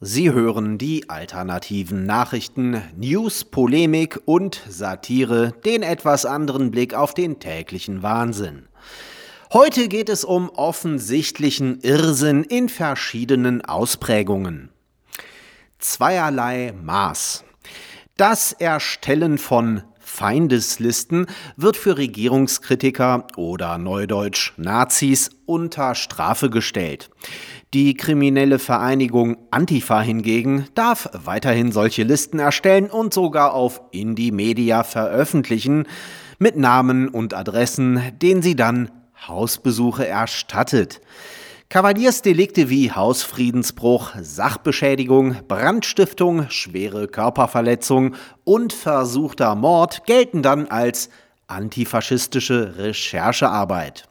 Sie hören die alternativen Nachrichten, News, Polemik und Satire, den etwas anderen Blick auf den täglichen Wahnsinn. Heute geht es um offensichtlichen Irrsinn in verschiedenen Ausprägungen. Zweierlei Maß. Das Erstellen von Feindeslisten wird für Regierungskritiker oder Neudeutsch Nazis unter Strafe gestellt. Die kriminelle Vereinigung Antifa hingegen darf weiterhin solche Listen erstellen und sogar auf Indie Media veröffentlichen mit Namen und Adressen, denen sie dann Hausbesuche erstattet. Kavaliersdelikte wie Hausfriedensbruch, Sachbeschädigung, Brandstiftung, schwere Körperverletzung und versuchter Mord gelten dann als antifaschistische Recherchearbeit.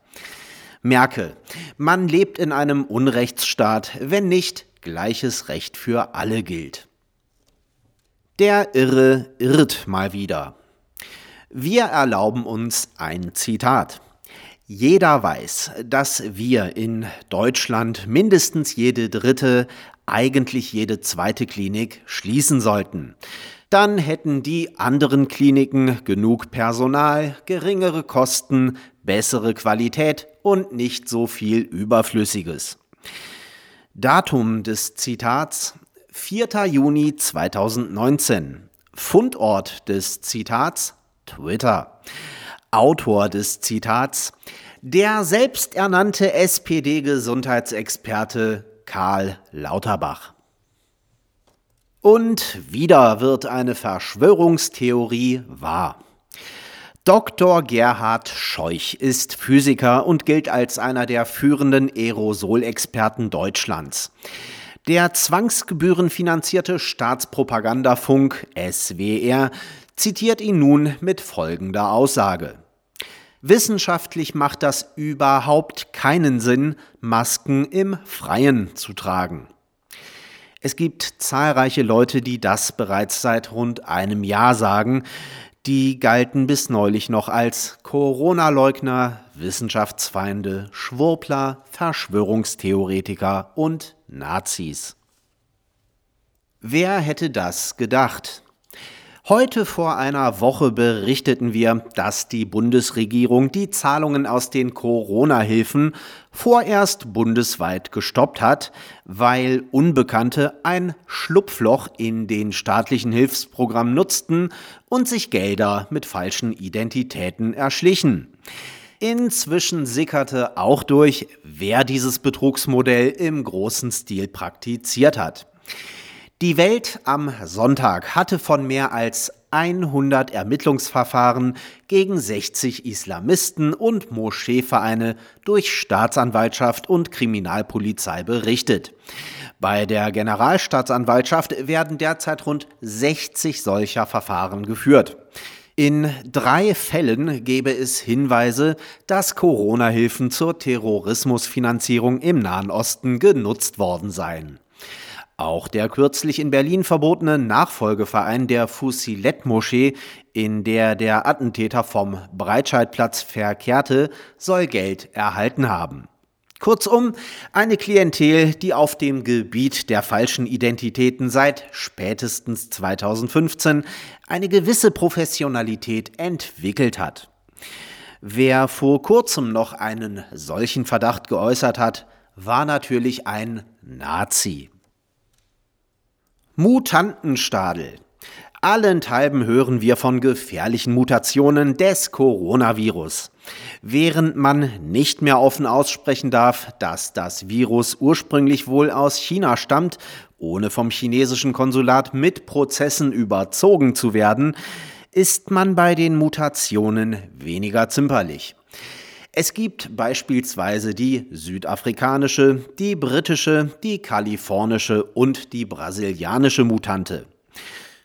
Merke, man lebt in einem Unrechtsstaat, wenn nicht gleiches Recht für alle gilt. Der Irre irrt mal wieder. Wir erlauben uns ein Zitat. Jeder weiß, dass wir in Deutschland mindestens jede dritte, eigentlich jede zweite Klinik schließen sollten. Dann hätten die anderen Kliniken genug Personal, geringere Kosten, bessere Qualität und nicht so viel Überflüssiges. Datum des Zitats 4. Juni 2019. Fundort des Zitats Twitter. Autor des Zitats, der selbsternannte SPD-Gesundheitsexperte Karl Lauterbach. Und wieder wird eine Verschwörungstheorie wahr. Dr. Gerhard Scheuch ist Physiker und gilt als einer der führenden Aerosolexperten Deutschlands. Der zwangsgebührenfinanzierte Staatspropagandafunk SWR zitiert ihn nun mit folgender Aussage. Wissenschaftlich macht das überhaupt keinen Sinn, Masken im Freien zu tragen. Es gibt zahlreiche Leute, die das bereits seit rund einem Jahr sagen. Die galten bis neulich noch als Corona-Leugner, Wissenschaftsfeinde, Schwurbler, Verschwörungstheoretiker und Nazis. Wer hätte das gedacht? Heute vor einer Woche berichteten wir, dass die Bundesregierung die Zahlungen aus den Corona-Hilfen vorerst bundesweit gestoppt hat, weil Unbekannte ein Schlupfloch in den staatlichen Hilfsprogrammen nutzten und sich Gelder mit falschen Identitäten erschlichen. Inzwischen sickerte auch durch, wer dieses Betrugsmodell im großen Stil praktiziert hat. Die Welt am Sonntag hatte von mehr als 100 Ermittlungsverfahren gegen 60 Islamisten und Moscheevereine durch Staatsanwaltschaft und Kriminalpolizei berichtet. Bei der Generalstaatsanwaltschaft werden derzeit rund 60 solcher Verfahren geführt. In drei Fällen gebe es Hinweise, dass Corona-Hilfen zur Terrorismusfinanzierung im Nahen Osten genutzt worden seien. Auch der kürzlich in Berlin verbotene Nachfolgeverein der Fusilet-Moschee, in der der Attentäter vom Breitscheidplatz verkehrte, soll Geld erhalten haben. Kurzum, eine Klientel, die auf dem Gebiet der falschen Identitäten seit spätestens 2015 eine gewisse Professionalität entwickelt hat. Wer vor kurzem noch einen solchen Verdacht geäußert hat, war natürlich ein Nazi. Mutantenstadel. Allenthalben hören wir von gefährlichen Mutationen des Coronavirus. Während man nicht mehr offen aussprechen darf, dass das Virus ursprünglich wohl aus China stammt, ohne vom chinesischen Konsulat mit Prozessen überzogen zu werden, ist man bei den Mutationen weniger zimperlich. Es gibt beispielsweise die südafrikanische, die britische, die kalifornische und die brasilianische Mutante.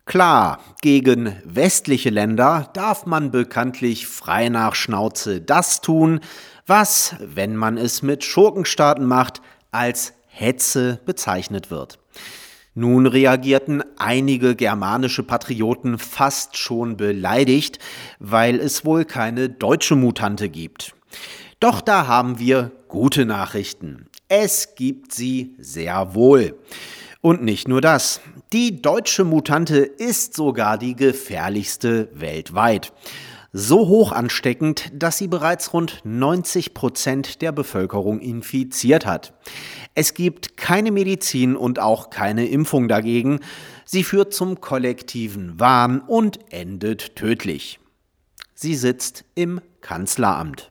Klar, gegen westliche Länder darf man bekanntlich frei nach Schnauze das tun, was, wenn man es mit Schurkenstaaten macht, als Hetze bezeichnet wird. Nun reagierten einige germanische Patrioten fast schon beleidigt, weil es wohl keine deutsche Mutante gibt. Doch da haben wir gute Nachrichten. Es gibt sie sehr wohl. Und nicht nur das. Die deutsche Mutante ist sogar die gefährlichste weltweit. So hoch ansteckend, dass sie bereits rund 90 Prozent der Bevölkerung infiziert hat. Es gibt keine Medizin und auch keine Impfung dagegen. Sie führt zum kollektiven Wahn und endet tödlich. Sie sitzt im Kanzleramt.